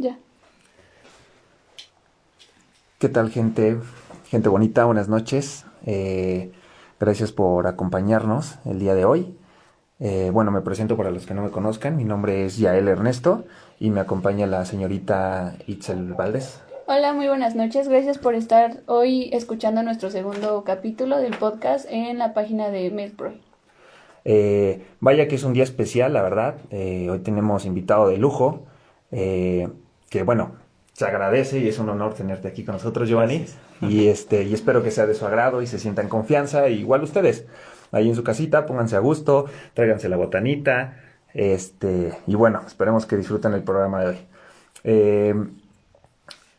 Ya. ¿Qué tal gente? Gente bonita, buenas noches. Eh, gracias por acompañarnos el día de hoy. Eh, bueno, me presento para los que no me conozcan. Mi nombre es Yael Ernesto y me acompaña la señorita Itzel Valdés. Hola, muy buenas noches. Gracias por estar hoy escuchando nuestro segundo capítulo del podcast en la página de MedPro. Eh, vaya que es un día especial, la verdad. Eh, hoy tenemos invitado de lujo, eh, que bueno, se agradece y es un honor tenerte aquí con nosotros, Giovanni. Y este, y espero que sea de su agrado y se sientan confianza. igual ustedes, ahí en su casita, pónganse a gusto, tráiganse la botanita. Este, y bueno, esperemos que disfruten el programa de hoy.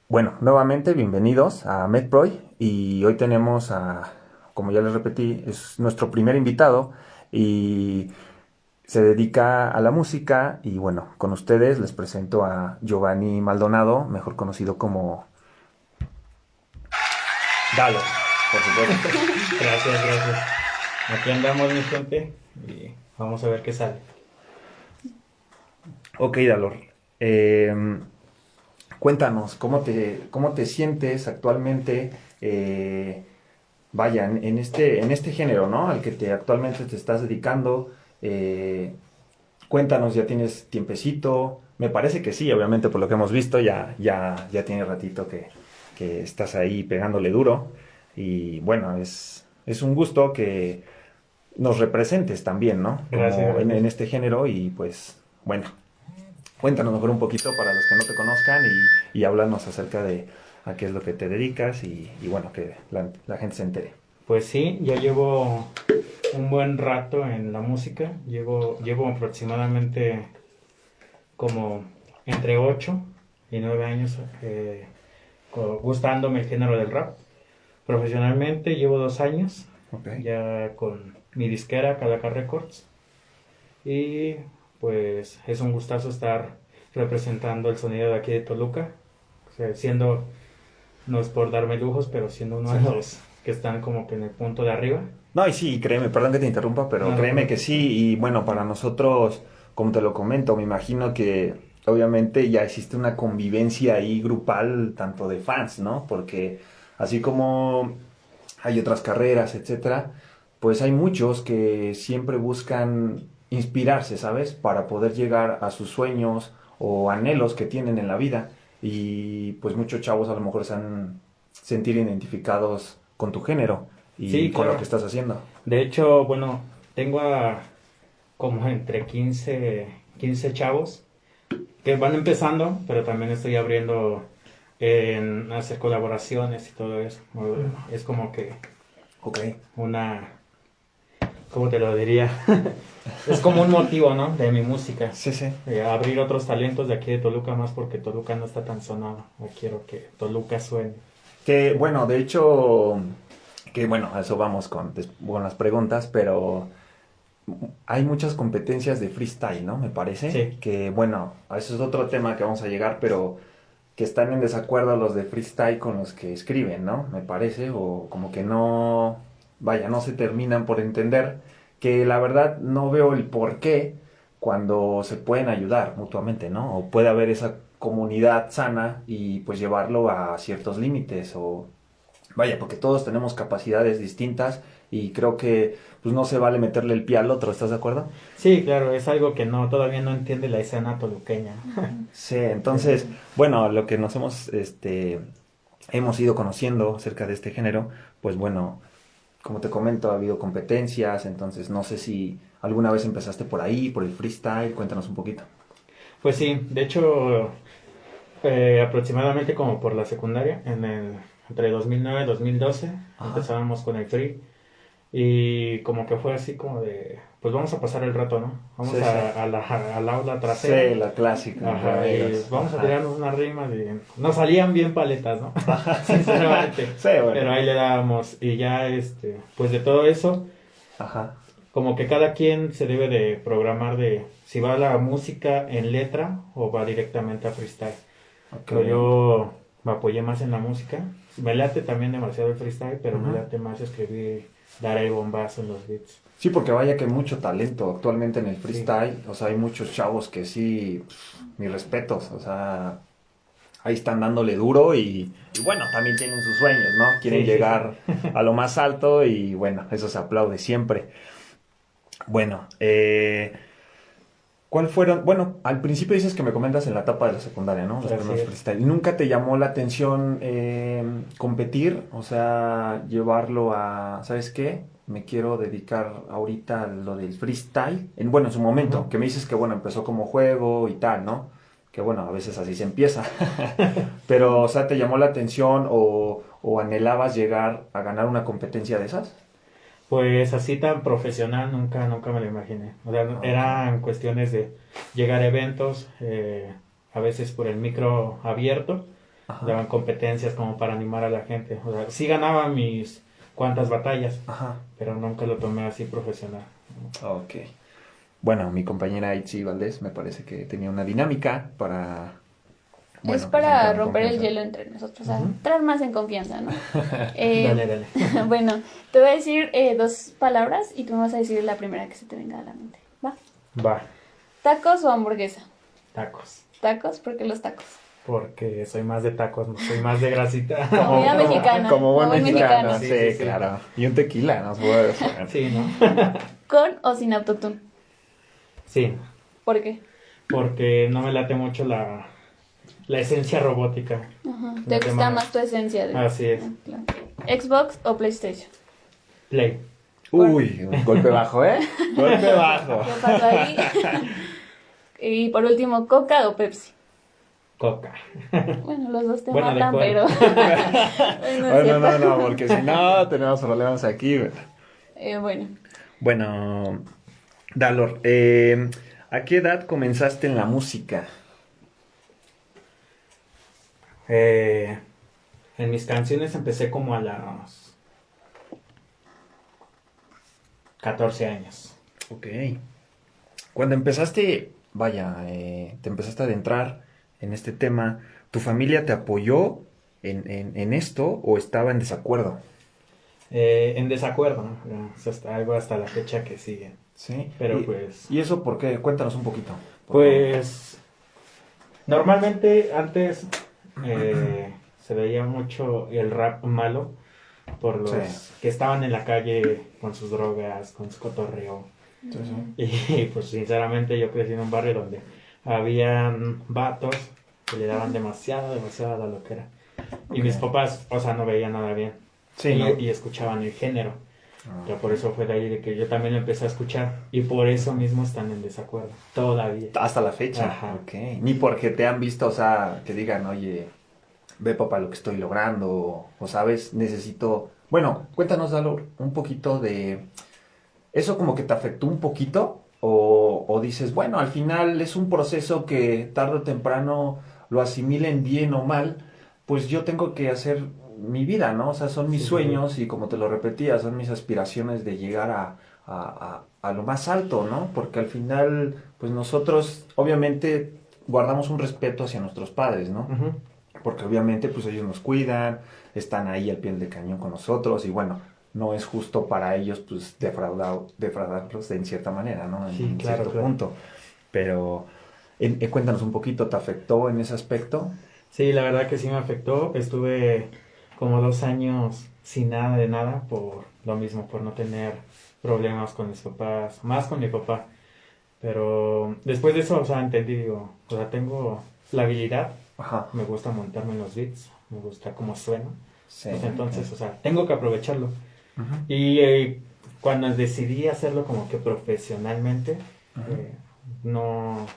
bueno, nuevamente bienvenidos a MedProy y hoy tenemos a, como ya les repetí, es nuestro primer invitado y se dedica a la música y bueno, con ustedes les presento a Giovanni Maldonado, mejor conocido como Dalo, por supuesto. gracias, gracias. Aquí andamos mi gente y vamos a ver qué sale. Ok, Dalor. Em, cuéntanos, ¿cómo te, ¿cómo te sientes actualmente? Eh, vaya, en, este, en este género, ¿no? Al que te actualmente te estás dedicando. Eh, cuéntanos, ¿ya tienes tiempecito? Me parece que sí, obviamente por lo que hemos visto, ya, ya, ya tiene ratito que, que estás ahí pegándole duro. Y bueno, es, es un gusto que nos representes también, ¿no? Gracias. En, en, este género y pues, bueno, cuéntanos mejor un poquito para los que no te conozcan y, y háblanos acerca de, a qué es lo que te dedicas y, bueno, que la, gente se entere. Pues sí, ya llevo un buen rato en la música, llevo, llevo aproximadamente como entre 8 y 9 años eh, gustándome el género del rap. Profesionalmente llevo dos años, ya con mi disquera Calaca Records. Y pues es un gustazo estar representando el sonido de aquí de Toluca, siendo no es por darme lujos, pero siendo uno de los que están como que en el punto de arriba. No, y sí, créeme, perdón que te interrumpa, pero créeme que sí, y bueno, para nosotros, como te lo comento, me imagino que obviamente ya existe una convivencia ahí grupal, tanto de fans, ¿no? Porque así como hay otras carreras, etcétera, pues hay muchos que siempre buscan inspirarse, ¿sabes? Para poder llegar a sus sueños o anhelos que tienen en la vida y pues muchos chavos a lo mejor se han sentir identificados con tu género y con lo que estás haciendo. De hecho, bueno, tengo a como entre 15, 15 chavos que van empezando, pero también estoy abriendo en hacer colaboraciones y todo eso. Es como que okay. una, ¿cómo te lo diría? es como un motivo, ¿no? De mi música. Sí, sí. abrir otros talentos de aquí de Toluca más porque Toluca no está tan sonado. quiero que Toluca suene. Que bueno, de hecho, que bueno, a eso vamos con, con las preguntas, pero hay muchas competencias de freestyle, ¿no? Me parece. Sí. Que bueno, eso es otro tema que vamos a llegar, pero que están en desacuerdo los de freestyle con los que escriben, ¿no? Me parece, o como que no, vaya, no se terminan por entender que la verdad no veo el por qué cuando se pueden ayudar mutuamente, ¿no? O puede haber esa comunidad sana y pues llevarlo a ciertos límites o vaya, porque todos tenemos capacidades distintas y creo que pues no se vale meterle el pie al otro, ¿estás de acuerdo? Sí, claro, es algo que no todavía no entiende la escena toluqueña. sí, entonces, bueno, lo que nos hemos este hemos ido conociendo acerca de este género, pues bueno, como te comento, ha habido competencias, entonces no sé si alguna vez empezaste por ahí, por el freestyle, cuéntanos un poquito. Pues sí, de hecho, eh, aproximadamente como por la secundaria, en el, entre 2009 y 2012, empezábamos con el free. Y como que fue así como de, pues vamos a pasar el rato, ¿no? Vamos a, la, al aula trasera. Sí, la clásica. vamos a tirarnos unas rimas y nos salían bien paletas, ¿no? Sinceramente. sí, bueno. Pero ahí le dábamos y ya, este, pues de todo eso, Ajá. Como que cada quien se debe de programar de si va la música en letra o va directamente a freestyle. Pero yo me apoyé más en la música. Me late también demasiado el freestyle, pero me late más escribir dar el bombazo en los beats. Sí, porque vaya que hay mucho talento actualmente en el freestyle. O sea, hay muchos chavos que sí, mis respetos. O sea, ahí están dándole duro y, y bueno, también tienen sus sueños, ¿no? Quieren Sí, sí, llegar a lo más alto y bueno, eso se aplaude siempre. Bueno, eh, ¿cuál fueron? Bueno, al principio dices que me comentas en la etapa de la secundaria, ¿no? Los primeros freestyle. ¿Nunca te llamó la atención eh, competir? O sea, llevarlo a, ¿sabes qué? Me quiero dedicar ahorita a lo del freestyle. En, bueno, en su momento, que me dices que bueno, empezó como juego y tal, ¿no? Que bueno, a veces así se empieza. Pero, o sea, ¿te llamó la atención o, o anhelabas llegar a ganar una competencia de esas? Pues así tan profesional nunca, nunca me lo imaginé. O sea, eran cuestiones de llegar a eventos, eh, a veces por el micro abierto, Ajá. daban competencias como para animar a la gente. O sea, sí ganaba mis cuantas batallas, Ajá. pero nunca lo tomé así profesional. Ok. Bueno, mi compañera Itzi Valdés me parece que tenía una dinámica para... bueno, es para romper el hielo entre nosotros, a Ujú. entrar más en confianza, ¿no? Eh, Dale, dale. bueno, te voy a decir eh, dos palabras y tú me vas a decir la primera que se te venga a la mente. ¿Va? Va, ¿Tacos o hamburguesa? tacos. Tacos, porque los tacos. Porque soy más de tacos, no soy más de grasita. Comida mexicana, Como buen como buen mexicano, mexicano. sí, Sí, sí, sí. claro. Y un tequila, ¿no? Puede. Sí, ¿no? ¿Con o sin autotune? Sí, ¿Por qué? porque no me late mucho la, la esencia robótica. Ajá. ¿Te gusta más tu esencia? de- Así es. Ah. ¿Xbox o PlayStation? Play. Uy, un golpe bajo, ¿eh? Golpe bajo. ¿Qué pasó ahí? y por último, ¿Coca o Pepsi? Coca. Bueno, los dos te Bueno, matan, pero... Bueno, no, no, porque si no, tenemos problemas aquí. Eh, bueno, Bueno, Dalor, eh, ¿a qué edad comenzaste en la música? Eh, en mis canciones empecé como a los 14 años. Ok. Cuando empezaste, vaya, eh, te empezaste a adentrar en este tema, ¿tu familia te apoyó en, en- en esto o estaba en desacuerdo? Eh, en desacuerdo, ¿no? Algo hasta la fecha que sigue. Sí. Pero ¿Y, pues... ¿Y eso por qué? Cuéntanos un poquito. Pues normalmente antes eh, se veía mucho el rap malo por los Sí. que estaban en la calle con sus drogas, con su cotorreo. Sí, sí. Y pues sinceramente yo crecí en un barrio donde habían vatos que le daban demasiado, demasiado a la loquera. Y mis papás, o sea, no veían nada bien. Sí, y, ¿no? y escuchaban el género. Ah. Ya por eso fue de ahí de que yo también lo empecé a escuchar. Y por eso mismo están en desacuerdo. Todavía. Hasta la fecha. Ajá. Ok. Ni porque te han visto, o sea, que digan, oye, ve papá lo que estoy logrando, o, o, sabes, necesito... Bueno, cuéntanos, Dalor, un poquito de... ¿Eso como que te afectó un poquito? O, o dices, bueno, al final es un proceso que tarde o temprano lo asimilen bien o mal, pues yo tengo que hacer mi vida, ¿no? O sea, son mis Sí. sueños y como te lo repetía, son mis aspiraciones de llegar a, a, a- a lo más alto, ¿no? Porque al final, pues nosotros obviamente guardamos un respeto hacia nuestros padres, ¿no? Porque obviamente pues ellos nos cuidan, están ahí al pie del cañón con nosotros y bueno, no es justo para ellos pues defraudar, defraudarlos de en cierta manera, ¿no? En, Sí, en claro, cierto claro. punto. Pero en- en- cuéntanos un poquito, ¿te afectó en ese aspecto? Sí, la verdad que sí me afectó. Estuve como dos años sin nada de nada por lo mismo, por no tener problemas con mis papás, más con mi papá. Pero después de eso, o sea, entendí, digo, o sea, tengo la habilidad, Ajá. me gusta montarme en los beats, me gusta cómo suena. Sí. Pues entonces, o sea, tengo que aprovecharlo. Y eh, cuando decidí hacerlo como que profesionalmente, eh, no,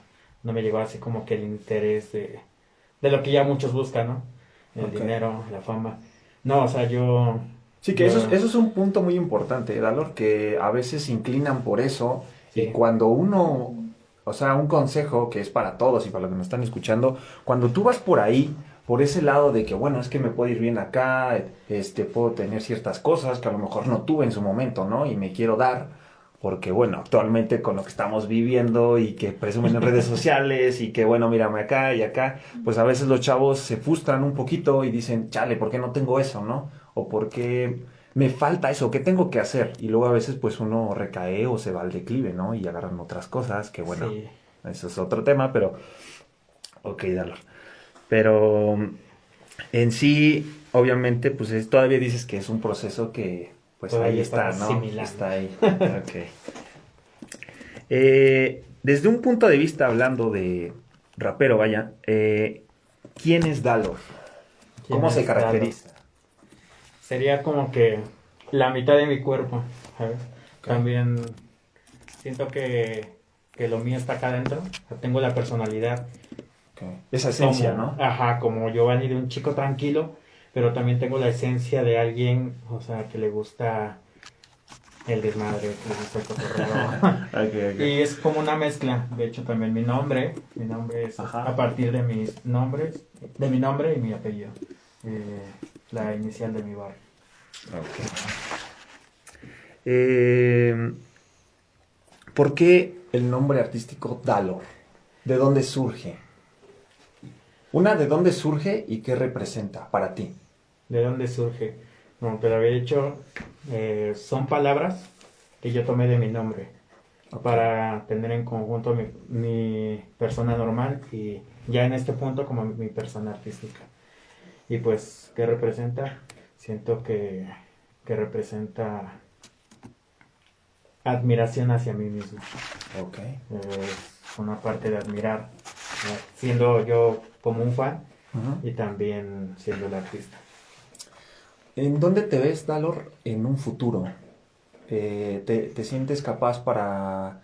no me llegó así como que el interés de, de lo que ya muchos buscan, ¿no? El dinero, la fama. No, o sea, yo... Sí, que eso es, eso es un punto muy importante, Dalor, que a veces se inclinan por eso y cuando uno, o sea, un consejo que es para todos y para los que nos están escuchando, cuando tú vas por ahí, por ese lado de que, bueno, es que me puedo ir bien acá, este, puedo tener ciertas cosas que a lo mejor no tuve en su momento, ¿no? Y me quiero dar, porque, bueno, actualmente con lo que estamos viviendo y que presumen en redes sociales y que, bueno, mírame acá y acá, pues a veces los chavos se frustran un poquito y dicen, chale, ¿por qué no tengo eso, no? O por qué me falta eso, ¿qué tengo que hacer? Y luego a veces pues uno recae o se va al declive, ¿no? Y agarran otras cosas, que bueno, Sí. eso es otro tema, pero... Ok, Dalor. Pero en sí, obviamente, pues es- todavía dices que es un proceso que, pues Todavía ahí está, ¿no? Está ahí. Ok. Eh, desde un punto de vista hablando de rapero, vaya, eh, ¿quién es Dalor? ¿Quién ¿Cómo se es caracteriza? Dalo? Sería como que la mitad de mi cuerpo, ¿sabes? También siento que, que lo mío está acá adentro. O sea, tengo la personalidad. Ok. Esa esencia, como- ¿no? Ajá, como Giovanni de un chico tranquilo, pero también tengo la esencia de alguien, o sea, que le gusta el desmadre, que le gusta el cotorreo. Y es como una mezcla. De hecho, también mi nombre, mi nombre es Ajá. a partir de mis nombres, de mi nombre y mi apellido. Eh, la inicial de mi barrio. Ok. Eh, ¿Por qué el nombre artístico Dalor? ¿De dónde surge? Una, ¿de dónde surge y qué representa para ti? ¿De dónde surge? Como te lo había dicho, eh, son palabras que yo tomé de mi nombre para tener en conjunto mi, mi persona normal y ya en este punto como mi persona artística. Y pues, ¿qué representa? Siento que, que representa admiración hacia mí mismo. Ok. Es una parte de admirar, eh, siendo yo como un fan y también siendo el artista. ¿En dónde te ves, Dalor, en un futuro? Eh, te, te sientes capaz para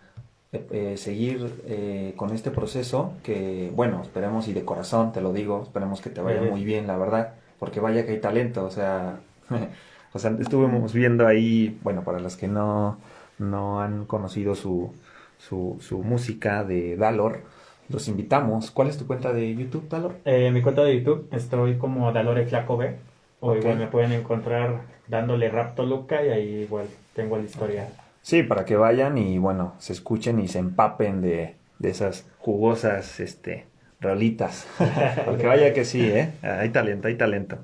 eh, eh, seguir eh, con este proceso? Que, bueno, esperemos y de corazón te lo digo, esperemos que te vaya muy bien, la verdad, porque vaya que hay talento, o sea, o sea, estuvimos viendo ahí, bueno, para los que no, no han conocido su, su, su música de Dalor, los invitamos. ¿Cuál es tu cuenta de YouTube, Dalor? Eh, mi cuenta de YouTube estoy como Dalore Flaco B. O igual me pueden encontrar dándole Rap Toluca y ahí igual tengo el historial. Sí, para que vayan y bueno, se escuchen y se empapen de, de esas jugosas este, rolitas. Porque vaya que sí, ¿eh? Hay talento, hay talento.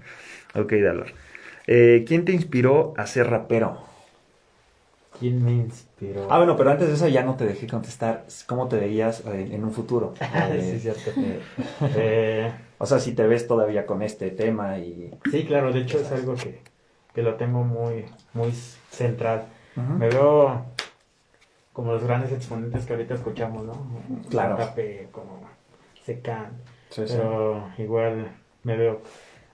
Ok, Dalor. Eh, ¿Quién te inspiró a ser rapero? ¿Quién me inspiró? Ah, bueno, pero antes de eso ya no te dejé contestar cómo te veías eh, en un futuro. Eh, sí, cierto. eh, o sea, si te ves todavía con este tema y... sí, claro, de hecho es algo que, que lo tengo muy, muy central. Me veo como los grandes exponentes que ahorita escuchamos, ¿no? Claro. Fe, como Secan. Sí, sí. Pero igual me veo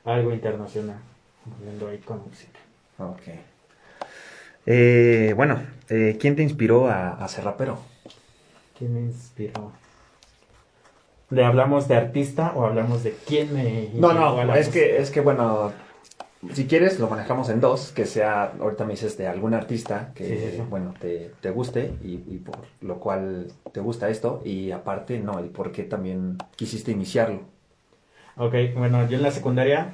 algo internacional, volviendo ahí con música. Ok. Eh, bueno, eh, ¿quién te inspiró a, a ser rapero? ¿Quién me inspiró? ¿Le hablamos de artista o hablamos de quién me No, no, la es que, es que bueno, si quieres lo manejamos en dos, que sea, ahorita me dices de algún artista que, Sí, sí, sí. bueno, te, te guste y, y por lo cual te gusta esto y aparte, no, el por qué también quisiste iniciarlo. Ok, bueno, yo en la secundaria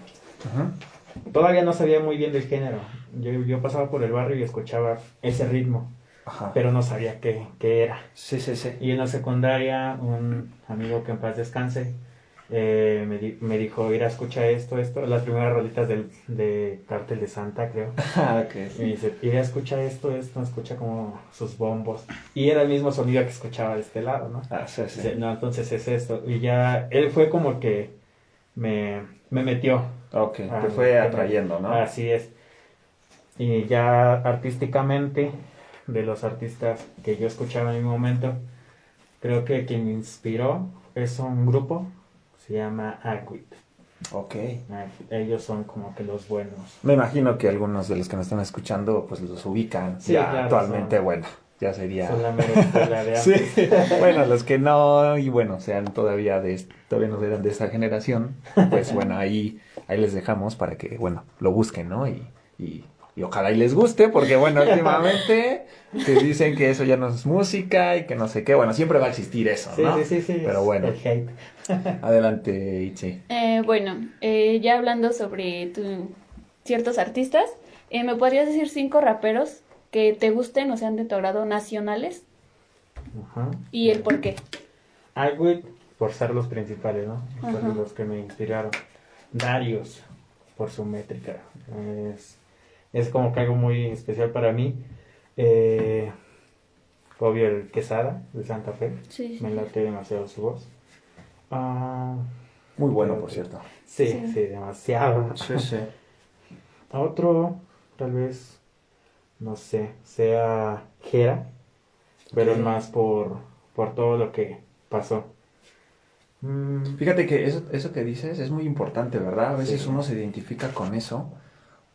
todavía no sabía muy bien del género. Yo, yo pasaba por el barrio y escuchaba ese ritmo, Ajá. pero no sabía qué, qué era. Sí, sí, sí. Y en la secundaria, un amigo que en paz descanse eh, me, di- me dijo: Ir a escuchar esto, esto, las primeras rolitas del, de Cártel de Santa, creo. Ah, ok. Y me dice, ir a escuchar esto, esto, escucha como sus bombos. Y era el mismo sonido que escuchaba de este lado, ¿no? Ah, sí, sí. Dice, no, entonces es esto. Y ya, él fue como que me, me metió. Ok, te fue me- atrayendo, ¿no? Así es. Y ya artísticamente, de los artistas que yo escuchaba en mi momento, creo que quien me inspiró es un grupo, se llama Aquit. Ok. Ellos son como que los buenos. Me imagino que algunos de los que nos están escuchando pues los ubican. Sí, ya claro, actualmente, son- bueno, ya sería... Son la mera escuela de Sí, bueno, los que no, y bueno, sean todavía de, todavía no eran de esa generación, pues bueno, ahí, ahí les dejamos para que, bueno, lo busquen, ¿no? Y, y, y ojalá y les guste, porque bueno, últimamente te dicen que eso ya no es música y que no sé qué, bueno, siempre va a existir eso, Sí, ¿no? sí, sí, sí. Pero bueno, El hate. adelante, Itzi. Eh, bueno, eh, ya hablando sobre tu- ciertos artistas, eh, ¿me podrías decir cinco raperos que te gusten o sean de tu agrado nacionales? Ajá. Y el por qué. Alwit, por ser los principales, ¿no? Fueron los que me inspiraron. Darius, por su métrica. Es, es como que algo muy especial para mí. Eh, obvio, el Quesada, de Santa Fe. Sí, Me late demasiado su voz. Ah, Muy bueno, Creo por cierto. Sí, Sí. sí, demasiado. Sí, sí. Otro, tal vez, no sé, sea Jera, pero es más por, por todo lo que pasó. Mm, Fíjate que eso, eso que dices es muy importante, ¿verdad? A veces Sí. uno se identifica con eso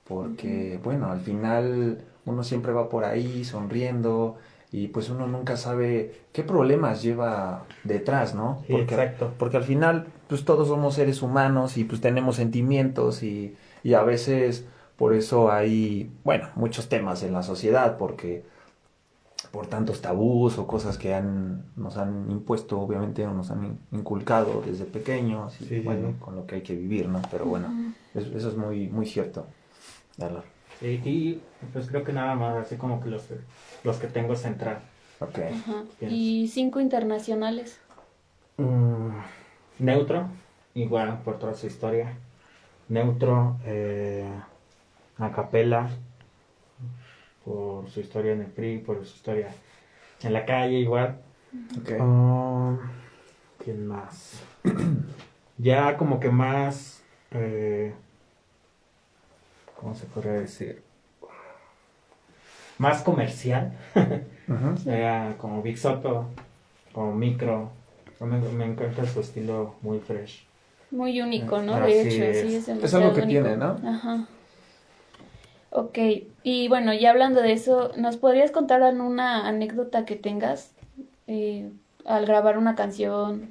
porque, bueno, al final uno siempre va por ahí sonriendo y pues uno nunca sabe qué problemas lleva detrás, ¿no? Sí, Porque, exacto. porque al final pues todos somos seres humanos y pues tenemos sentimientos y, y a veces por eso hay, bueno, muchos temas en la sociedad porque por tantos tabús o cosas que han, nos han impuesto, obviamente, o nos han in- inculcado desde pequeños, y Sí, bueno, sí. con lo que hay que vivir, ¿no? Pero bueno, eso, eso es muy, muy cierto. Sí, y pues creo que nada más, así como que los, los que tengo central. Ok. Ajá. Y cinco internacionales. Mm, Neutro, igual por toda su historia. Neutro, eh, Acapela, por su historia en el PRI, por su historia en la calle, igual. Ok. Ah, ¿Quién más? ya como que más... eh, ¿Cómo se podría decir? Más comercial. Era como Big Soto, como Micro. Me, me encanta su estilo muy fresh. Muy único, ¿no? Así De hecho, es. sí, es Es algo que único. tiene, ¿no? Ajá. Ok, y bueno, ya hablando de eso, ¿nos podrías contar una anécdota que tengas eh, al grabar una canción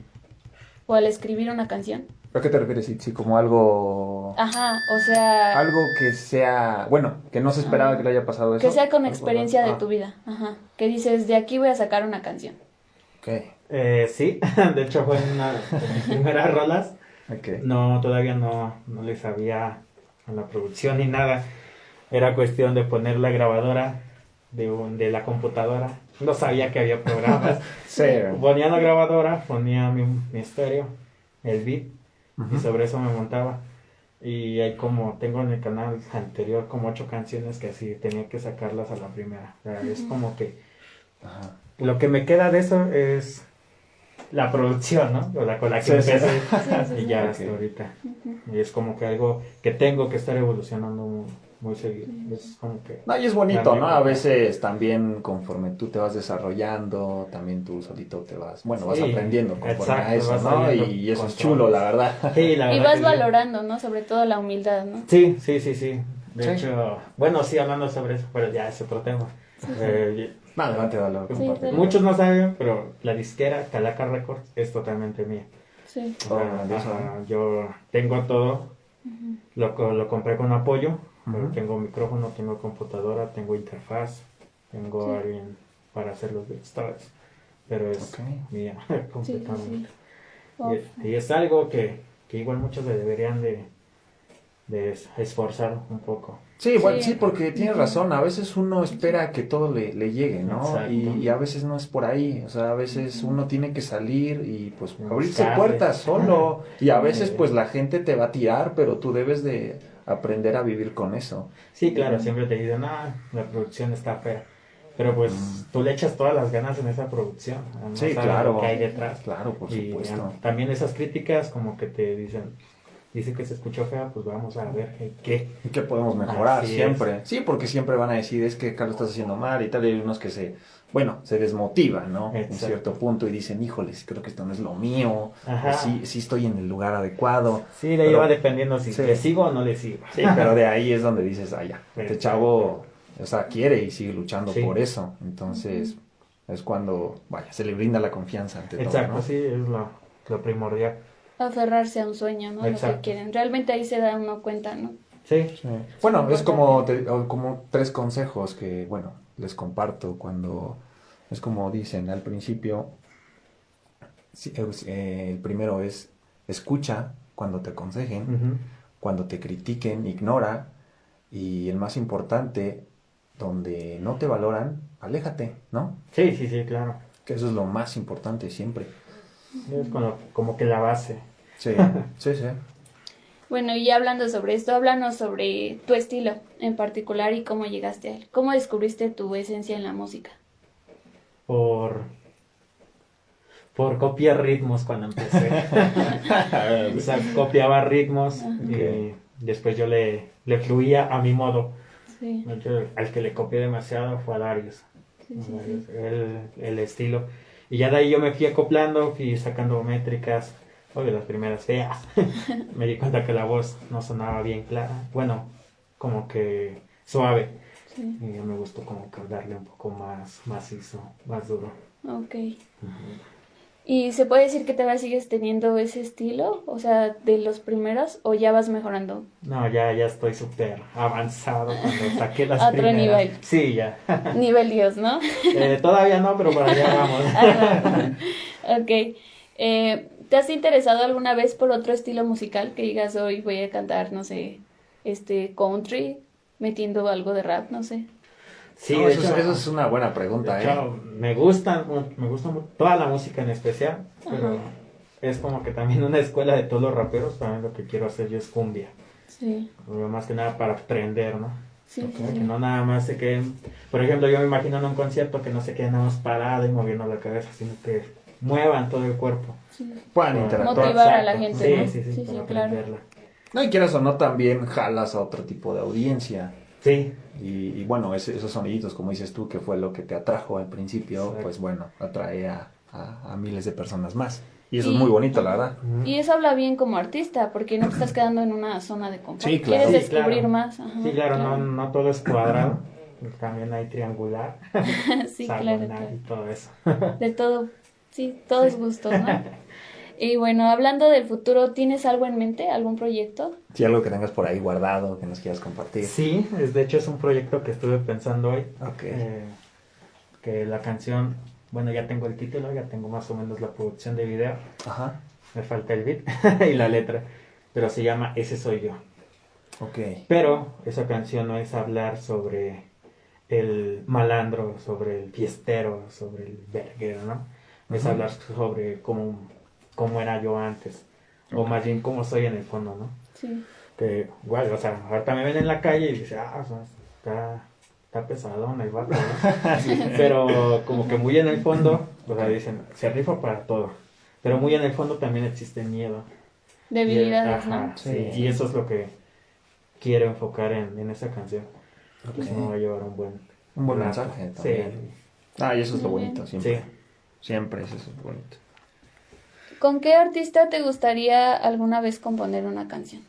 o al escribir una canción? ¿A qué te refieres? Sí, sí, como algo... Ajá, o sea, Algo que sea... Bueno, que no se esperaba Ah. que le haya pasado eso. que sea con experiencia de ah, tu vida. Ajá, que dices, de aquí voy a sacar una canción. Ok, Eh, sí, de hecho fue una de mis primeras rolas. ok. No, todavía no, no le sabía a la producción ni nada. Era cuestión de poner la grabadora de, un- de la computadora. No sabía que había programas. Sí. Ponía la grabadora, ponía mi, mi estéreo, el beat, y sobre eso me montaba. Y hay como, tengo en el canal anterior como ocho canciones que así tenía que sacarlas a la primera. O sea, Es como que Ajá. lo que me queda de eso es la producción, ¿no? O la con la que Sí, sí. empecé. sí, y sí. ya hasta ahorita. Y es como que algo que tengo que estar evolucionando muy, seguido. Es como que... No, y es bonito, ¿no? A veces también conforme tú te vas desarrollando, también tú solito te vas, bueno, vas Sí, aprendiendo conforme exacto, a eso, vas ¿no? Y eso es chulo, la verdad. Sí, la Y verdad vas que sí. valorando, ¿no? Sobre todo la humildad, ¿no? Sí, sí, sí, sí. De Sí. hecho, bueno, sí, hablando sobre eso, pero ya es otro tema. Eh, No, adelante, dale, Sí, comparte. dale. muchos no saben, pero la disquera Calaca Records es totalmente mía. Sí. Oh, ajá, yo tengo todo, lo, co- lo compré con apoyo, pero tengo micrófono, tengo computadora, tengo interfaz, tengo Sí. alguien para hacer los beats, ¿sabes? Pero es mía completamente. sí. Y, y es algo que, que igual muchos le deberían de, de es- esforzar un poco. Sí, bueno, Sí. sí, porque tienes razón, a veces uno espera que todo le, le llegue, ¿no? Y, y a veces no es por ahí, o sea, a veces uno tiene que salir y pues abrirse puertas solo, y a veces pues la gente te va a tirar, pero tú debes de aprender a vivir con eso. Sí, claro, siempre te dicen, ah, la producción está fea. Pero pues tú le echas todas las ganas en esa producción. No Mm. Sí, claro. lo que hay detrás. Claro, por y supuesto. ah, también esas críticas como que te dicen, dice que se escuchó fea, pues vamos a ver qué- qué. ¿Y qué podemos mejorar Así siempre? Sí, porque siempre van a decir, es que Carlos estás haciendo mal y tal, y hay unos que se, bueno, se desmotivan, ¿no? En Exacto. cierto punto y dicen, híjoles, creo que esto no es lo mío, Ajá. sí, sí estoy en el lugar adecuado. Sí, le Pero- iba dependiendo si Sí. le sigo o no le sigo. Sí, pero de ahí es donde dices, ah, ya, este chavo, o sea, quiere y sigue luchando Sí. por eso. Entonces, es cuando, vaya, se le brinda la confianza ante Exacto, todo, ¿no? sí, es lo, lo primordial. Aferrarse a un sueño, ¿no? Lo que quieren. Realmente ahí se da uno cuenta, ¿no? Sí, Sí. Bueno, es como, te- o como tres consejos que, bueno, les comparto cuando, es como dicen al principio, sí, es, eh, el primero es, escucha cuando te aconsejen, cuando te critiquen, ignora, y el más importante, donde no te valoran, aléjate, ¿no? sí, sí, sí, claro. Que eso es lo más importante siempre. Es como, como que la base. Sí, sí, sí. Bueno, y hablando sobre esto, háblanos sobre tu estilo en particular y cómo llegaste a él. ¿Cómo descubriste tu esencia en la música? por por copiar ritmos cuando empecé. o sea, copiaba ritmos y después yo le, le fluía a mi modo. Sí. Yo, al que le copié demasiado fue a Darius. Sí, sí, Darius, El, el estilo. Y ya de ahí yo me fui acoplando, fui sacando métricas, obvio las primeras feas. me di cuenta que la voz no sonaba bien clara. Bueno, como que suave. sí. Y me gustó como que darle un poco más macizo, más duro. Ok. ¿Y se puede decir que todavía sigues teniendo ese estilo? O sea, de los primeros, o ya vas mejorando? No, ya, ya estoy súper avanzado cuando saqué las A otro primeras. nivel. Sí, ya. Nivel Dios, ¿no? Eh, todavía no, pero para allá vamos. Ajá. ok. Eh, ¿Te has interesado alguna vez por otro estilo musical que digas hoy voy a cantar, no sé, este country, metiendo algo de rap, no sé? Sí, No, de eso, hecho, es, eso es una buena pregunta, ¿eh? hecho, me gusta, me gusta toda la música en especial, pero Ajá. es como que también una escuela de todos los raperos, también lo que quiero hacer yo es cumbia. Sí, Pero Más que nada para aprender, ¿no? sí, Que no nada más se queden, por ejemplo, yo me imagino en un concierto que no se queden nada más parado y moviendo la cabeza, sino que muevan todo el cuerpo. sí. Puedan interactuar. Motivar a la Exacto. gente, Sí, ¿no? sí, sí, Sí, claro. No, y quieras o no, también jalas a otro tipo de audiencia. Sí, Y, y bueno, ese- esos soniditos, como dices tú, que fue lo que te atrajo al principio, Exacto. pues bueno, atrae a, a- a miles de personas más. Y eso Y- es muy bonito, la verdad. Y eso habla bien como artista, porque no te estás quedando en una zona de confort. Sí, claro. Quieres Sí, descubrir claro. más. Ajá, Sí, claro, No, no todo es cuadrado. También hay triangular, sí, claro. y todo eso. De todo, sí, todos gustos, ¿no? Y bueno, hablando del futuro, ¿tienes algo en mente? ¿Algún proyecto? Si algo que tengas por ahí guardado, que nos quieras compartir. Sí, es, de hecho es un proyecto que estuve pensando hoy. Ok. eh, que la canción, bueno, ya tengo el título, ya tengo más o menos la producción de video. Ajá. Me falta el beat y la letra. Pero se llama Ese soy yo. Ok. Pero esa canción no es hablar sobre el malandro, sobre el fiestero, sobre el verguero, ¿no? Es Ujú. hablar sobre cómo, cómo era yo antes. O más bien cómo soy en el fondo, ¿no? Sí. Que, igual, o sea, ahorita me ven en la calle y dice, ah, o sea, está, está pesadón el vato, ¿no? Pero como que muy en el fondo, o sea, dicen, se rifa para todo. Pero muy en el fondo también existe miedo. Debilidades, Y- ¿no? ajá, sí. Sí. Y eso es lo que quiero enfocar en, en esa canción. Porque Ok. si no va a llevar un buen, Un buen mensaje Sí, también. Ah, y eso es lo bonito, siempre. sí. Siempre es eso es bonito. ¿Con qué artista te gustaría alguna vez componer una canción?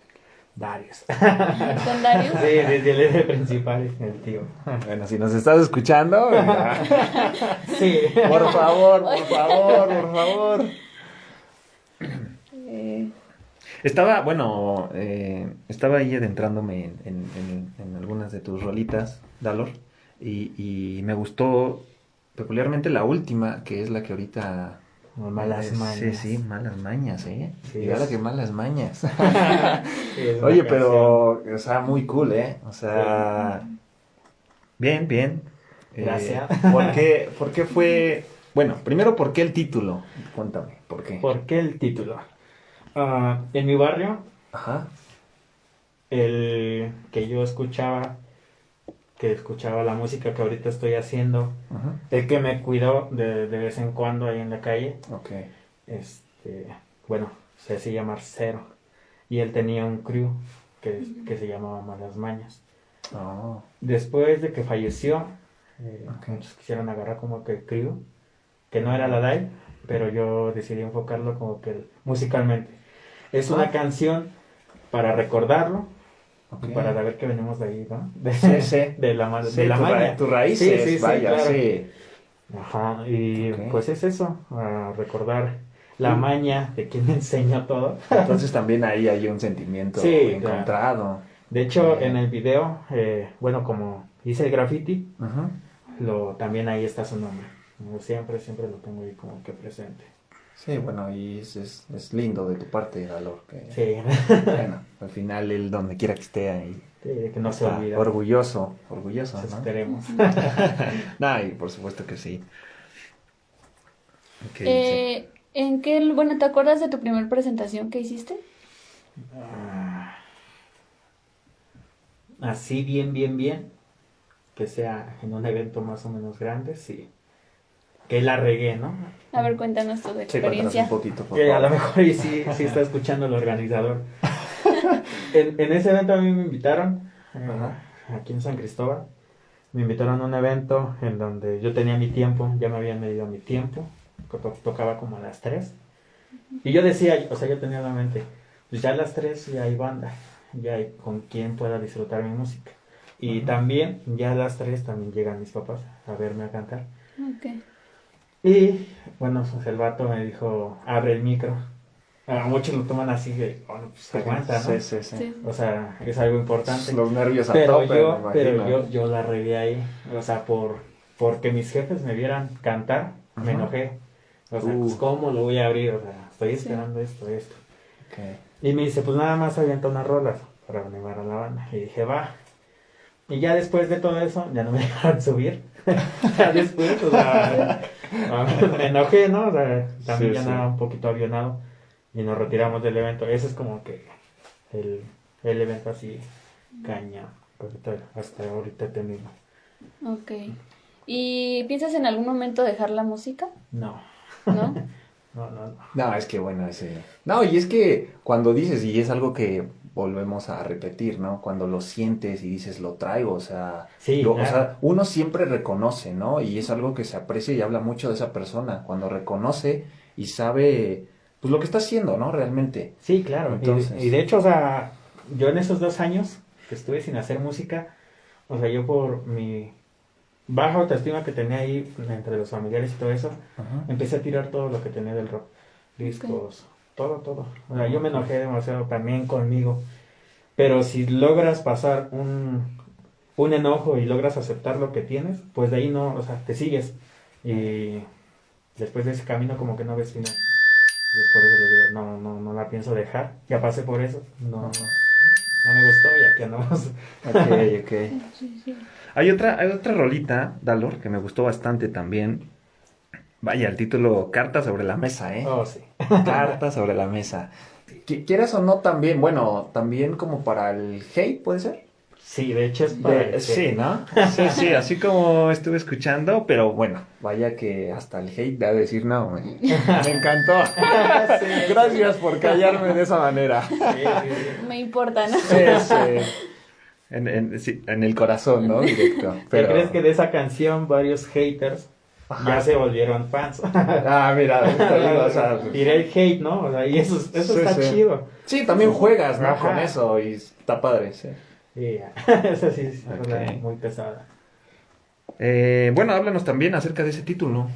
Varios. ¿Con Darius? Sí, desde el eje principal, el tío. Bueno, si nos estás escuchando, Sí. por favor, por favor, por favor. Eh, Estaba, bueno, eh, estaba ahí adentrándome en, en- en- en algunas de tus rolitas, Dalor, y, y me gustó peculiarmente la última, que es la que ahorita... Malas eh, mañas. Sí, sí, malas mañas, ¿eh? Sí, es- que malas mañas. Sí, Oye, canción. pero, o sea, muy cool, ¿eh? O sea, bien, bien. Eh, Gracias. ¿por, qué, ¿Por qué fue...? Bueno, primero, ¿por qué el título? Cuéntame, ¿por qué? ¿Por qué el título? Ah, en mi barrio, Ajá. el que yo escuchaba, que escuchaba la música que ahorita estoy haciendo, Ajá. el que me cuidó de, de vez en cuando ahí en la calle, este, bueno, se hacía llamar Cero. Y él tenía un crew que, que se llamaba Malas Mañas. Oh, Después de que falleció, eh, Ok. muchos quisieron agarrar como que el crew, que no era la DAI, pero yo decidí enfocarlo como que musicalmente. Es una Ah. canción para recordarlo para saber que venimos de ahí, ¿no? De, Sí, sí. de la, Sí, tu ra- raíces, Sí, sí, vaya, claro. sí. Ajá, y pues es eso, a recordar la Mm. maña de quien enseñó todo. Entonces también ahí hay un sentimiento Sí, encontrado. De hecho, en el video, eh, bueno, como hice el graffiti, lo, también ahí está su nombre. Siempre, siempre lo tengo ahí como que presente. Sí, bueno, y es, es, es lindo de tu parte, Valor. Que, Sí, Bueno, al final él donde quiera que esté ahí. sí, que no se olvida. Orgulloso, orgulloso, Nos ¿no? esperemos. Nah, y por supuesto que sí. ¿Qué dice? eh, ¿En qué, bueno, te acuerdas de tu primer presentación que hiciste? Ah, Así bien, bien, bien. Que sea en un evento más o menos grande, sí. Que la regué, ¿no? A ver, cuéntanos tu Sí, experiencia. un poquito, por Que a lo mejor y sí, sí está escuchando el organizador. en, en ese evento a mí me invitaron, eh, aquí en San Cristóbal. Me invitaron a un evento en donde yo tenía mi tiempo, ya me habían medido mi tiempo, que to- tocaba como a las 3. Y yo decía, o sea, yo tenía en la mente, pues ya a las 3 ya hay banda, ya hay con quien pueda disfrutar mi música. Y también, ya a las 3 también llegan mis papás a verme a cantar. Ok. Y bueno, pues el vato me dijo, abre el micro. A muchos lo toman así de, oh, no, pues aguanta, ¿no? Sí, sí, sí. Sí. O sea, es algo importante. Los nervios a Pero tope, yo, me pero yo, yo la regué ahí. O sea, por porque mis jefes me vieran cantar, me enojé. O sea, Uh. pues, ¿cómo lo voy a abrir? O sea, estoy Sí. esperando esto, esto. Ok. Y me dice, pues nada más avienta unas rolas para animar a la banda. Y dije, va. Y ya después de todo eso, ya no me dejaron subir. después, o sea, me enojé, ¿no? O sea, también Sí, ya sí. andaba un poquito avionado y nos retiramos del evento. Ese es como que el, el evento así, caña. hasta ahorita tenido. Ok. ¿Y piensas en algún momento dejar la música? No, ¿No? no, no, no. No, es que bueno, ese... No, y es que cuando dices, y es algo que volvemos a repetir, ¿no? Cuando lo sientes y dices, lo traigo, o sea... Sí, lo- claro. O sea, uno siempre reconoce, ¿no? Y es algo que se aprecia y habla mucho de esa persona, cuando reconoce y sabe, pues, lo que está haciendo, ¿no? Realmente. Sí, claro. Y- Entonces- Y, de hecho, o sea, yo en esos dos años que estuve sin hacer música, o sea, yo por mi baja autoestima que tenía ahí entre los familiares y todo eso, empecé a tirar todo lo que tenía del rock. Discos, todo, todo. O sea, yo me enojé demasiado también conmigo. Pero si logras pasar un, un enojo y logras aceptar lo que tienes, pues de ahí no, o sea, te sigues. Y después de ese camino como que no ves final. Y es por eso les digo, no, no, no la pienso dejar. Ya pasé por eso. No, no me gustó y aquí andamos. Ok, ok. Hay otra, hay otra rolita, Dalor, que me gustó bastante también. Vaya, el título Carta sobre la mesa, ¿eh? Oh, sí. Carta sobre la mesa. Qui- Quieras o no también, bueno, también como para el hate, ¿puede ser? Sí, de hecho es para... De- que- sí, ¿no? Sí, sí, así como estuve escuchando, pero bueno, vaya que hasta el hate da a decir, no, me, me encantó. Gracias por callarme de esa manera. Sí. Me importa, ¿no? Sí, sí. En, en- sí, en el corazón, ¿no? Directo. Pero... ¿Te crees que de esa canción varios haters Ajá. ya se volvieron fans? Ah, mira, o sea, Tiré el hate, ¿no? O sea, y eso, eso Sí, está sí. chido. Sí, también juegas, ¿no? Ajá. Con eso y está padre, sí. Sí, eso sí es Ok. cosa muy pesada. Eh, bueno, háblanos también acerca de ese título.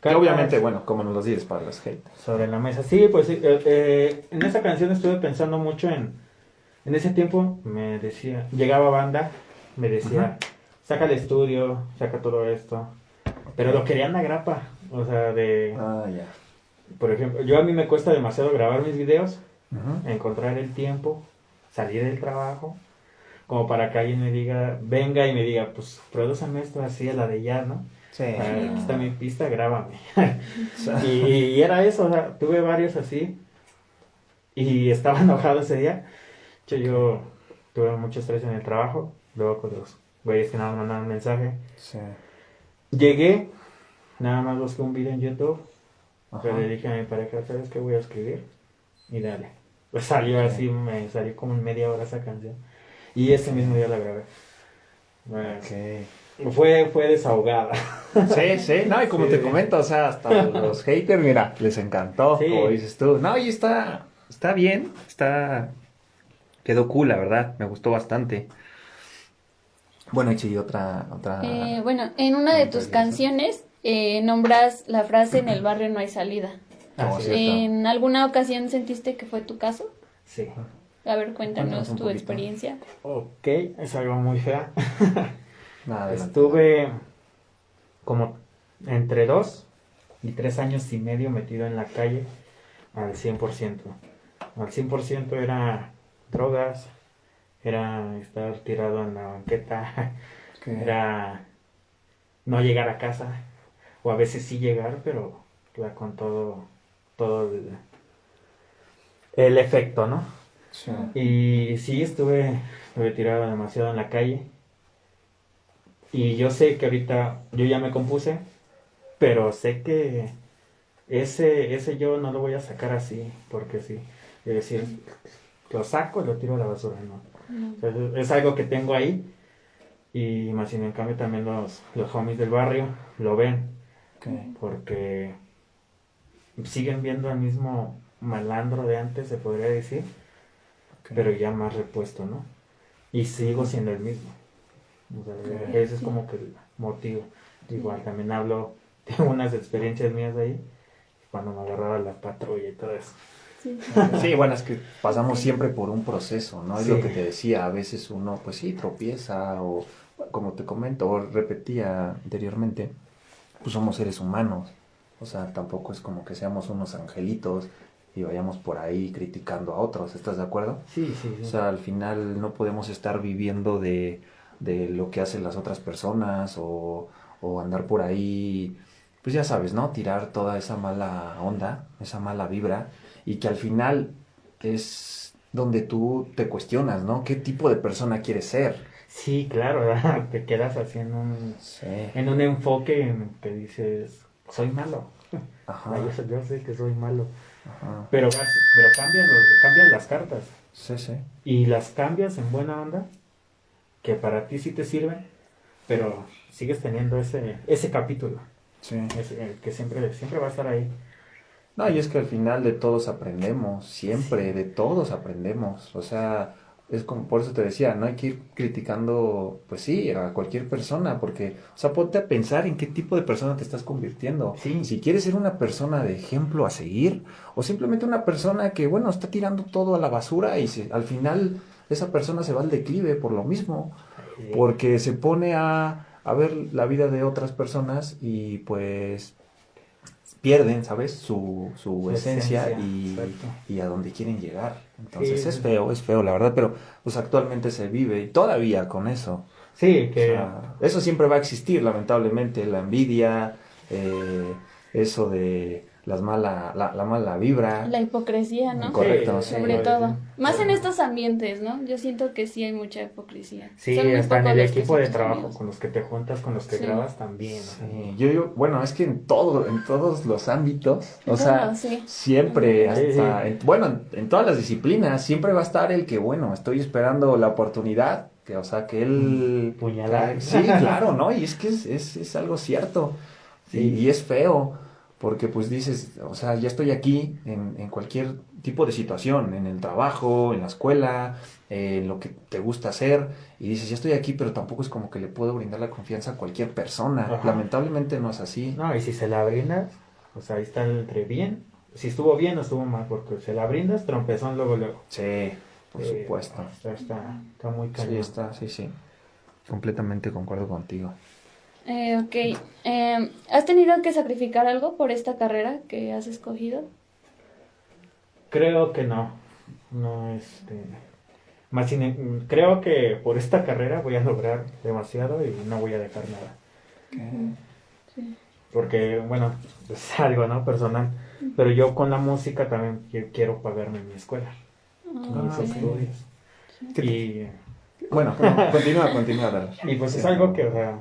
Que obviamente, bueno, como nos lo dices para los haters. Sobre la mesa. Sí, pues sí, eh, eh, en esa canción estuve pensando mucho en... En ese tiempo me decía, llegaba banda, me decía, saca el estudio, saca todo esto. Pero lo querían a grapa. O sea, de... Ah, ya. Por ejemplo, yo a mí me cuesta demasiado grabar mis videos. Encontrar el tiempo, salir del trabajo, como para que alguien me diga, venga y me diga, pues prodúceme esto así a la de ya, ¿no? Sí. Ah, aquí está mi pista, grábame. y, y era eso, o sea, tuve varios así y estaba enojado ese día. De hecho, yo tuve mucho estrés en el trabajo, luego con los güeyes que nada más mandaban mensaje. Sí. Llegué, nada más busqué un video en YouTube, Ajá. pero le dije a mi pareja, ¿sabes qué voy a escribir? Y dale. Pues salió así, me salió como en media hora esa canción. Y ese mismo día la grabé. Bueno, Ok. fue, fue desahogada. Sí, sí, no, y como Sí. te comento, o sea, hasta los haters, mira, les encantó, Sí. como dices tú. No, y está, está bien, está, quedó cool, la verdad, me gustó bastante. Bueno, y otra, otra. Eh, bueno, en una de tus canciones eh, nombras la frase en el barrio no hay salida. Cierto. ¿En alguna ocasión sentiste que fue tu caso? Sí. A ver, Cuéntanos cuéntanos tu poquito. experiencia. Ok, es algo muy fea. Nada. Estuve como entre dos y tres años y medio metido en la calle al 100%. Al 100% era drogas, era estar tirado en la banqueta, era no llegar a casa, o a veces sí llegar, pero ya con todo, todo el, el efecto, ¿no? Sí. Y sí, estuve, estuve tirado demasiado en la calle. Y yo sé que ahorita yo ya me compuse, pero sé que ese, ese yo no lo voy a sacar así, porque sí. Es decir, lo saco y lo tiro a la basura, ¿no? No. O sea, es, algo que tengo ahí. Y más sin en cambio también los, los homies del barrio lo ven, porque siguen viendo al mismo malandro de antes, se podría decir, pero ya más repuesto, ¿no? Y sigo siendo el mismo. O sea, Ok. ese es como que el motivo. Igual también hablo de unas experiencias mías ahí, cuando me agarraba la patrulla y todo eso. Sí. Sí, bueno, es que pasamos siempre por un proceso, ¿no? Es Sí. lo que te decía, a veces uno, pues sí, tropieza o, como te comento, o repetía anteriormente, pues somos seres humanos, o sea, tampoco es como que seamos unos angelitos y vayamos por ahí criticando a otros, ¿estás de acuerdo? Sí, sí, sí. O sea, al final no podemos estar viviendo de, de lo que hacen las otras personas o, o andar por ahí, pues ya sabes, ¿no? Tirar toda esa mala onda, esa mala vibra y que al final es donde tú te cuestionas, ¿no? ¿Qué tipo de persona quieres ser? Sí, claro, te quedas así en un, Sí. en un enfoque que dices, soy malo. Ajá. Yo, sé- yo sé que soy malo. ajá. Pero, vas- pero cambian, cambian las cartas. Sí, sí. Y las cambias en buena onda, que para ti sí te sirven, pero sigues teniendo ese, ese capítulo, Sí. ese, el que siempre, siempre va a estar ahí. No, y es que al final de todos aprendemos, siempre, de todos aprendemos. O sea, es como, por eso te decía, no hay que ir criticando, pues sí, a cualquier persona, porque, o sea, ponte a pensar en qué tipo de persona te estás convirtiendo. Sí. Si quieres ser una persona de ejemplo a seguir, o simplemente una persona que, bueno, está tirando todo a la basura y se- al final esa persona se va al declive por lo mismo porque se pone a, a ver la vida de otras personas y pues pierden, ¿sabes? Su, su esencia, esencia, y, y a dónde quieren llegar. Entonces Sí, es feo, es feo, la verdad, pero pues actualmente se vive y todavía con eso. Sí, O que sea, eso siempre va a existir, lamentablemente, la envidia, eh, eso de las mala, la, la mala vibra. La hipocresía, ¿no? Correcto, Sí, sí. Sobre sí. todo. Más en estos ambientes, ¿no? Yo siento que sí hay mucha hipocresía. sí, hasta en el equipo de trabajo, amigos. con los que te juntas, con los que Sí. grabas también. o sea, Sí, yo, yo, bueno, es que en todo, en todos los ámbitos, o sea, sí. siempre, Sí, hasta, sí. en- bueno, en, en todas las disciplinas, siempre va a estar el que, bueno, estoy esperando la oportunidad, que, o sea, que él... Puñalar. Sí, claro, ¿no? Y es que es, es, es algo cierto, y es feo, porque pues dices, o sea, ya estoy aquí en, en cualquier tipo de situación, en el trabajo, en la escuela, eh, en lo que te gusta hacer, y dices, ya estoy aquí, pero tampoco es como que le puedo brindar la confianza a cualquier persona. Ajá. Lamentablemente no es así. No, y si se la brindas, o sea, ahí está el entre bien, si estuvo bien o estuvo mal, porque se la brindas, trompezón luego, luego. Sí, por Eh, supuesto. Está, está, está muy Sí, cañón. está, sí, sí. Completamente concuerdo contigo. Eh, ok. Eh, ¿Has tenido que sacrificar algo por esta carrera que has escogido? Creo que no. No, este. Más sin- creo que por esta carrera voy a lograr demasiado y no voy a dejar nada. Sí. Porque, bueno, es algo, ¿no? Personal. Pero yo con la música también qui- quiero pagarme mi escuela, Ah, mis estudios. ¿Qué te- Y, Bueno, no, continúa, continúa. y pues es algo que, o sea,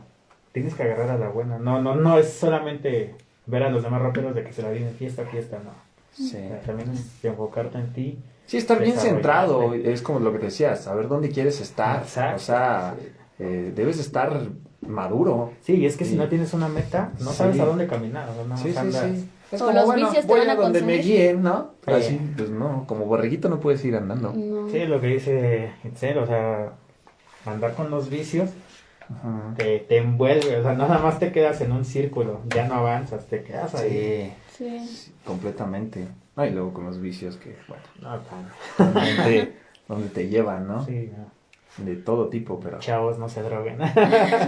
tienes que agarrar a la buena. No, no, no es solamente ver a los demás raperos de que se la vienen fiesta, fiesta, no. Sí. O sea, también es enfocarte en ti. Sí, estar bien centrado, es como lo que te decías, saber dónde quieres estar. Exacto. O sea, eh, debes estar maduro. Sí, y es que si no tienes una meta, no Sí. sabes a dónde caminar. O sea, nada Sí, andas- sí. Es O como, los bueno, vicios te voy van a a donde me consumir. guíen, ¿no? Sí. Así, pues no, como borreguito no puedes ir andando. No. Sí, lo que dice Itzel, o sea, andar con los vicios Ajá. te, te envuelve, o sea, no nada más te quedas en un círculo, ya no avanzas, te quedas ahí. Sí, Sí. sí, completamente. Ah, y luego con los vicios que, bueno, No, tan- donde, donde te llevan, ¿no? sí, no. De todo tipo, pero... Chavos, no se droguen.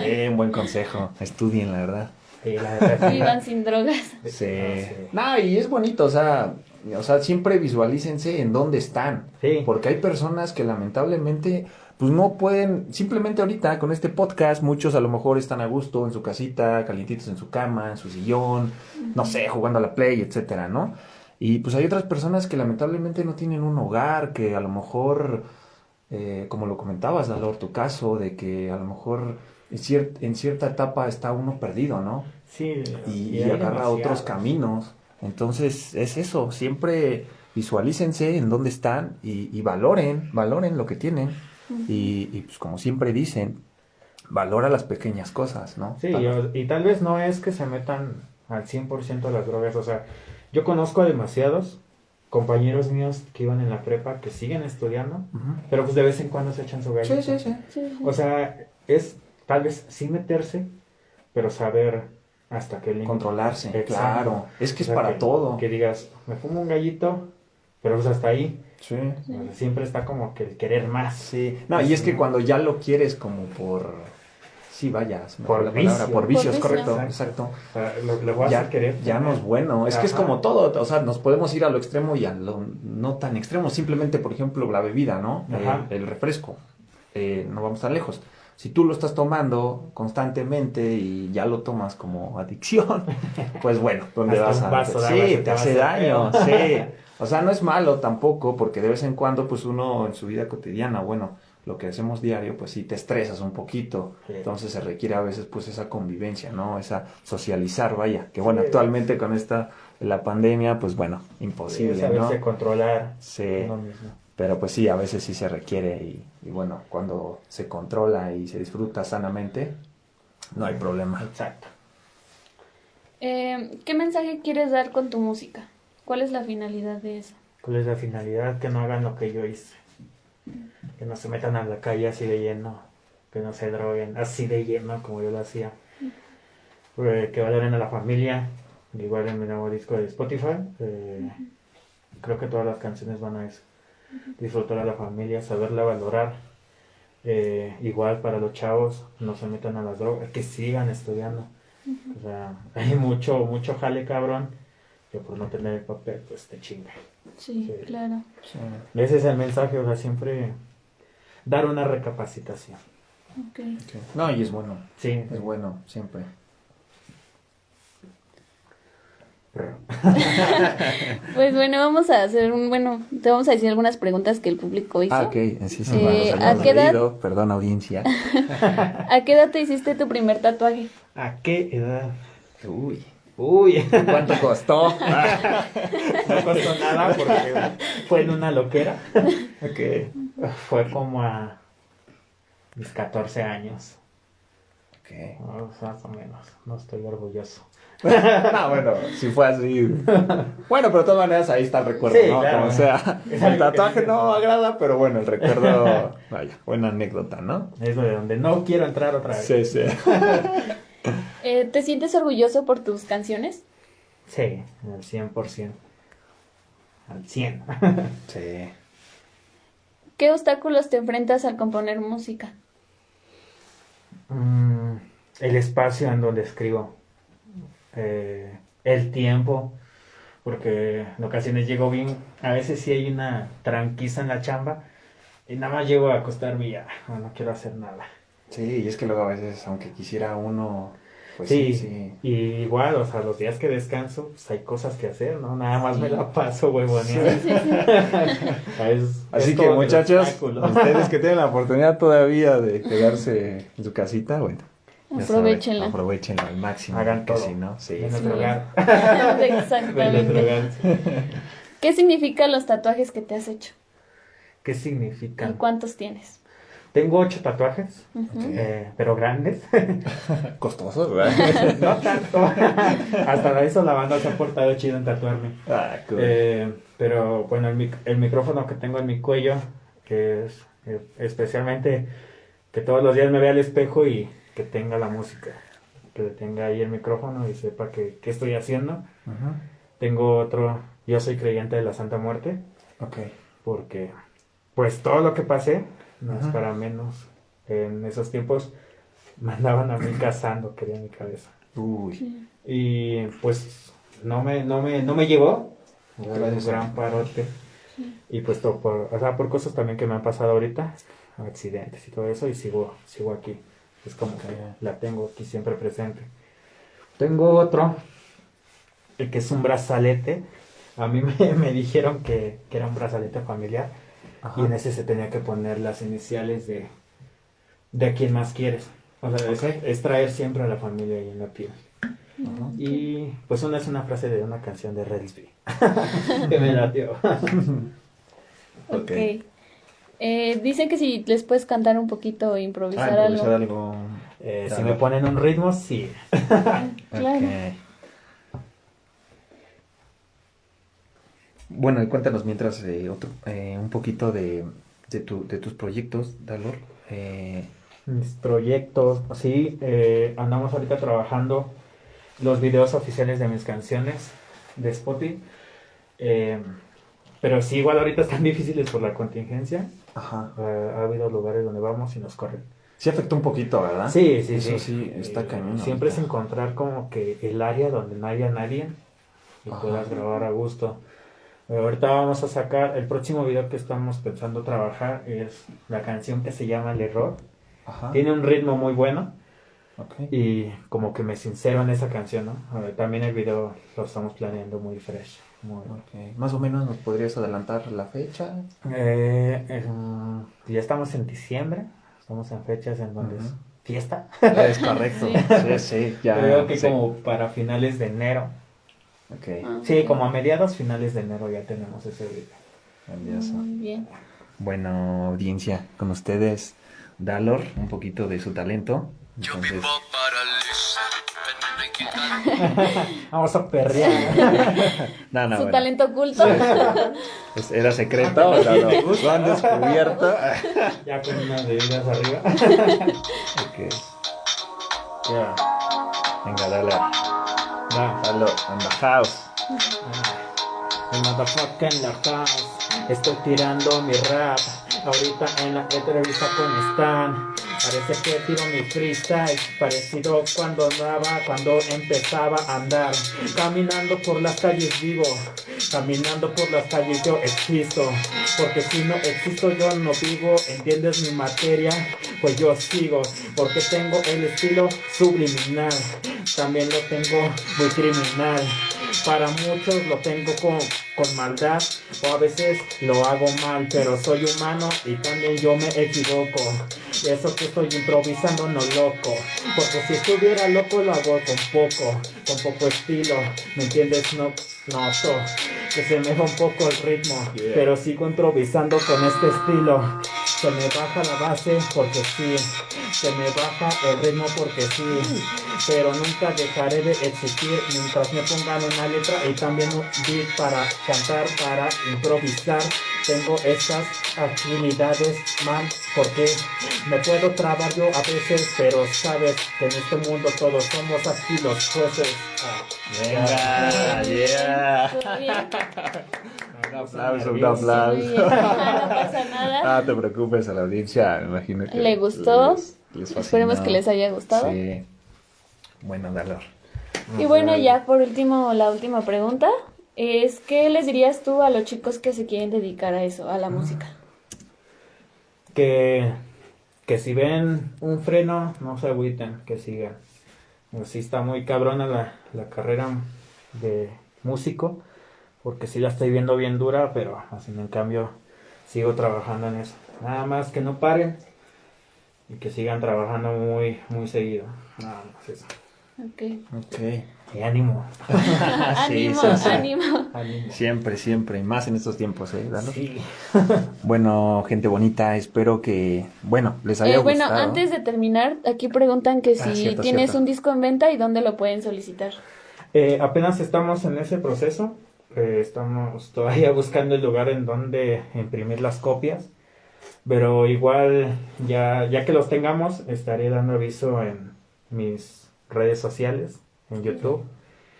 Sí, un buen consejo. Estudien, la verdad. Sí, la verdad. Vivan sin drogas. Sí. No, sí. No, y es bonito, o sea, o sea, siempre visualícense en dónde están. Sí. Porque hay personas que lamentablemente, pues no pueden, simplemente ahorita con este podcast, muchos a lo mejor están a gusto en su casita, calientitos en su cama, en su sillón, no sé, jugando a la play, etcétera, ¿no? Y pues hay otras personas que lamentablemente no tienen un hogar, que a lo mejor, eh, como lo comentabas, Dalor, tu caso, de que a lo mejor en, cier- en cierta etapa está uno perdido, ¿no? Sí, y, agarra otros caminos. Entonces es eso, siempre visualícense en dónde están y, y valoren, valoren lo que tienen. Y, y, pues como siempre dicen, valora las pequeñas cosas, ¿no? Sí, y, y tal vez no es que se metan al 100% a las drogas, o sea, yo conozco a demasiados compañeros míos que iban en la prepa que siguen estudiando, pero pues de vez en cuando se echan su galleta. Sí, sí, sí. O sea, es tal vez sí meterse, pero saber hasta qué límite. Controlarse, Exacto. claro. Es que O es para todo. Que digas, me fumo un gallito, pero pues hasta ahí. Sí. Siempre está como que el querer más. Sí. No, y es que cuando ya lo quieres como por... Sí, vaya, se me Por vicio. vicios, Por vicio. correcto, Exacto. exacto. O sea, lo, lo voy a ya, hacer querer. ya no es bueno. Es que es como todo, o sea, nos podemos ir a lo extremo y a lo no tan extremo. Simplemente, por ejemplo, la bebida, ¿no? Ajá. El, el refresco. Eh, no vamos tan lejos. Si tú lo estás tomando constantemente y ya lo tomas como adicción, pues bueno, ¿dónde Hasta vas un a...? Sí, te hace daño, sí. O sea, no es malo tampoco, porque de vez en cuando, pues uno en su vida cotidiana, bueno, lo que hacemos diario, pues sí te estresas un poquito. Sí. Entonces se requiere a veces pues esa convivencia, ¿no? Esa socializar, vaya. Que bueno, Sí. actualmente con esta, la pandemia, pues bueno, Sí, imposible, saberse ¿no? controlar Sí, uno mismo. pero pues sí, a veces sí se requiere y, y bueno, cuando se controla y se disfruta sanamente, no hay problema. Exacto. Eh, ¿Qué mensaje quieres dar con tu música? ¿Cuál es la finalidad de eso? ¿Cuál es la finalidad? Que no hagan lo que yo hice. Que no se metan a la calle así de lleno. Que no se droguen así de lleno como yo lo hacía. Que valoren a la familia. Igual en mi nuevo disco de Spotify. eh, Creo que todas las canciones van a eso. Disfrutar a la familia, saberla valorar. Eh, igual para los chavos, no se metan a las drogas, que sigan estudiando. O sea, hay mucho, mucho jale cabrón. Que por no tener el papel, pues te chinga. Sí, Sí. claro. Ese es el mensaje, o sea, siempre dar una recapacitación. Ok. No, y es bueno, Sí, es bueno, siempre. Pues bueno, vamos a hacer un, bueno, te vamos a decir algunas preguntas que el público hizo. Ah, ok, sí, sí, Eh, ¿a qué edad? leído, perdón audiencia. ¿A qué edad te hiciste tu primer tatuaje? ¿A qué edad? Uy, Uy, ¿cuánto costó? no costó nada porque fue en una loquera. ok, Fue como a mis 14 años, ok. más o menos. No estoy orgulloso. no, bueno, si fue así. Bueno, pero de todas maneras ahí está el recuerdo, Sí, ¿no? claro. Como sea, Es el que tatuaje no ¿no? agrada, pero bueno, el recuerdo, vaya, buena anécdota, ¿no? Es de donde no quiero entrar otra vez. Sí, sí. Eh, ¿Te sientes orgulloso por tus canciones? Sí, al 100%. Al 100. Sí. ¿Qué obstáculos te enfrentas al componer música? Mm, el espacio en donde escribo. Eh, el tiempo. Porque en ocasiones llego bien. A veces sí hay una tranquiza en la chamba. Y nada más llego a acostarme y ya. No, no quiero hacer nada. Sí, y es que luego a veces, aunque quisiera uno, pues sí, sí, sí. Y igual, o sea, los días que descanso, pues hay cosas que hacer, ¿no? Nada más me la paso huevoneando. Es- Así es que muchachos, ustedes que tienen la oportunidad todavía de quedarse en su casita, bueno. Aprovechenla. aprovechenla al máximo. Hagan todo. si no, sí. En sí. otro lugar. En otro Exactamente. ¿Qué significan los tatuajes que te has hecho? ¿Qué significa? ¿Y cuántos tienes? Tengo ocho tatuajes, eh, pero grandes. Costosos, ¿verdad? no tanto. Hasta eso la banda se ha portado chido en tatuarme. ah, cool. Eh, pero bueno, el, mic- el micrófono que tengo en mi cuello, que es eh, especialmente que todos los días me vea al espejo y que tenga la música. Que le tenga ahí el micrófono y sepa que, qué estoy haciendo. Tengo otro, yo soy creyente de la Santa Muerte. Ok. porque pues todo lo que pasé no es para menos. En esos tiempos mandaban a mí cazando, quería mi cabeza. Uy. Y pues no me, no me, no me llevó. Era un gran parote. Y pues todo por, o sea, por cosas también que me han pasado ahorita, accidentes y todo eso, y sigo, sigo aquí. Es como que la tengo aquí siempre presente. Tengo otro, el que es un brazalete. A mí me, me dijeron que, que era un brazalete familiar. Ajá. Y en ese se tenía que poner las iniciales de, de a más quieres. O sea, es, Ok. es traer siempre a la familia ahí en la piel. Y pues una es una frase de una canción de Redsby que me latió. Ok. Eh, dicen que si les puedes cantar un poquito o improvisar, Ah, algo. improvisar algo. Eh, si me ponen un ritmo, sí. Claro. Bueno, y cuéntanos mientras eh, otro, eh, un poquito de, de, tu, de tus proyectos, Dalor. Eh, Mis proyectos, sí, eh, andamos ahorita trabajando los videos oficiales de mis canciones de Spotify. Eh, pero sí, igual ahorita están difíciles por la contingencia. ajá. Ha habido lugares donde vamos y nos corren. Sí afectó un poquito, ¿verdad? Sí, sí, Eso sí. sí, está cañón. Siempre es encontrar como que el área donde no haya nadie y Ajá. puedas grabar a gusto. Ahorita vamos a sacar, el próximo video que estamos pensando trabajar es la canción que se llama El Error. Ajá. Tiene un ritmo muy bueno ok. y como que me sincero en esa canción, ¿no? También el video lo estamos planeando muy fresh. Muy, Ok. Más o menos nos podrías adelantar la fecha. Eh, ya estamos en diciembre, estamos en fechas en donde es fiesta. Es correcto. Sí. Sí, sí, ya. Creo que sí. como para finales de enero. Ok. Ah, Sí, como a mediados finales de enero ya tenemos ese video. Muy bien. Bueno, audiencia, con ustedes, Dalor, un poquito de su talento. Entonces, Vamos a perrear. no, no, Su bueno, talento oculto. era secreto, no, no, lo han descubierto. ya con unas bebidas arriba. Ok, Ya. Venga, Dalor, Va. Dalor, on the house. Motherfucker en la house. Estoy tirando mi rap. Ahorita en la entrevista con Stan. Parece que tiro mi freestyle. Parecido cuando andaba, cuando empezaba a andar. Caminando por las calles vivo. Caminando por las calles yo existo. Porque si no existo yo no vivo. ¿Entiendes mi materia? Pues yo sigo. Porque tengo el estilo subliminal. También lo tengo muy criminal. Para muchos lo tengo con, con maldad o a veces lo hago mal, pero soy humano y también yo me equivoco. Eso que estoy improvisando no loco, porque si estuviera loco lo hago con poco, con poco estilo, ¿me entiendes? No noto que se me va un poco el ritmo, pero sigo improvisando con este estilo. Se me baja la base porque sí, se me baja el ritmo porque sí, pero nunca dejaré de existir mientras me pongan una letra y también un beat para cantar, para improvisar. Tengo estas actividades mal porque me puedo trabar yo a veces, pero sabes que en este mundo todos somos aquí los jueces. Ah, Venga, yeah. Un aplauso, un aplauso. no pasa nada. Ah, te preocupes a la audiencia, me imagino que ¿Le gustó? les- les fascinó. Esperemos que les haya gustado. Sí. Bueno, Dalor. Y bueno, ya por último, la última pregunta es, ¿qué les dirías tú a los chicos que se quieren dedicar a eso, a la música? que, que si ven un freno, no se agüiten, que sigan. Sí está muy cabrona la, la carrera de músico, porque sí la estoy viendo bien dura, pero así en cambio sigo trabajando en eso. Nada más que no paren y que sigan trabajando muy, muy seguido. Nada más eso. Ok. Ok. Y ánimo. Sí, ánimo, sí, sí. ánimo. ánimo. Siempre, siempre, y más en estos tiempos, ¿eh, Dalor? Sí. Bueno, gente bonita, espero que, bueno, les haya Eh, bueno, gustado. antes de terminar, aquí preguntan que si Ah, cierto, tienes cierto. un disco en venta y dónde lo pueden solicitar. Eh, apenas estamos en ese proceso. Eh, estamos todavía buscando el lugar en donde imprimir las copias. Pero igual, ya, ya que los tengamos, estaré dando aviso en mis redes sociales, en YouTube.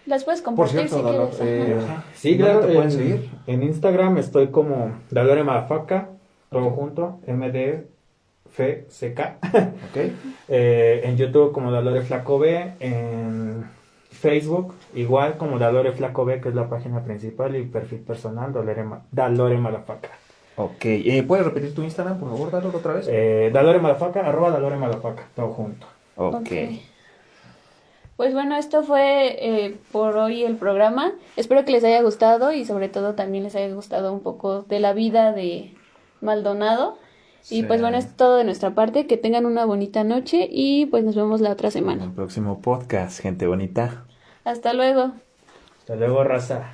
Las puedes Por compartir cierto, si quieres. eh, ajá. Sí, ¿dónde claro. te pueden en, seguir? en Instagram estoy como Dalore Madafaca, todo junto, MDFCK. Ok. Eh, en YouTube como Dalore Flaco B, en Facebook igual como Dalore Flaco B, que es la página principal y perfil personal, Dalore, Dalore Malafaca. Ok. Eh, ¿Puedes repetir tu Instagram, por favor, Dalor, otra vez? Eh, Dalore Malafaca, arroba Dalore Malafaca, todo junto. ok. Ok. Pues bueno, esto fue eh, por hoy el programa. Espero que les haya gustado y sobre todo también les haya gustado un poco de la vida de Maldonado. Y Sí. pues bueno, es todo de nuestra parte. Que tengan una bonita noche y pues nos vemos la otra En semana. el próximo podcast, gente bonita. Hasta luego. Hasta luego, raza.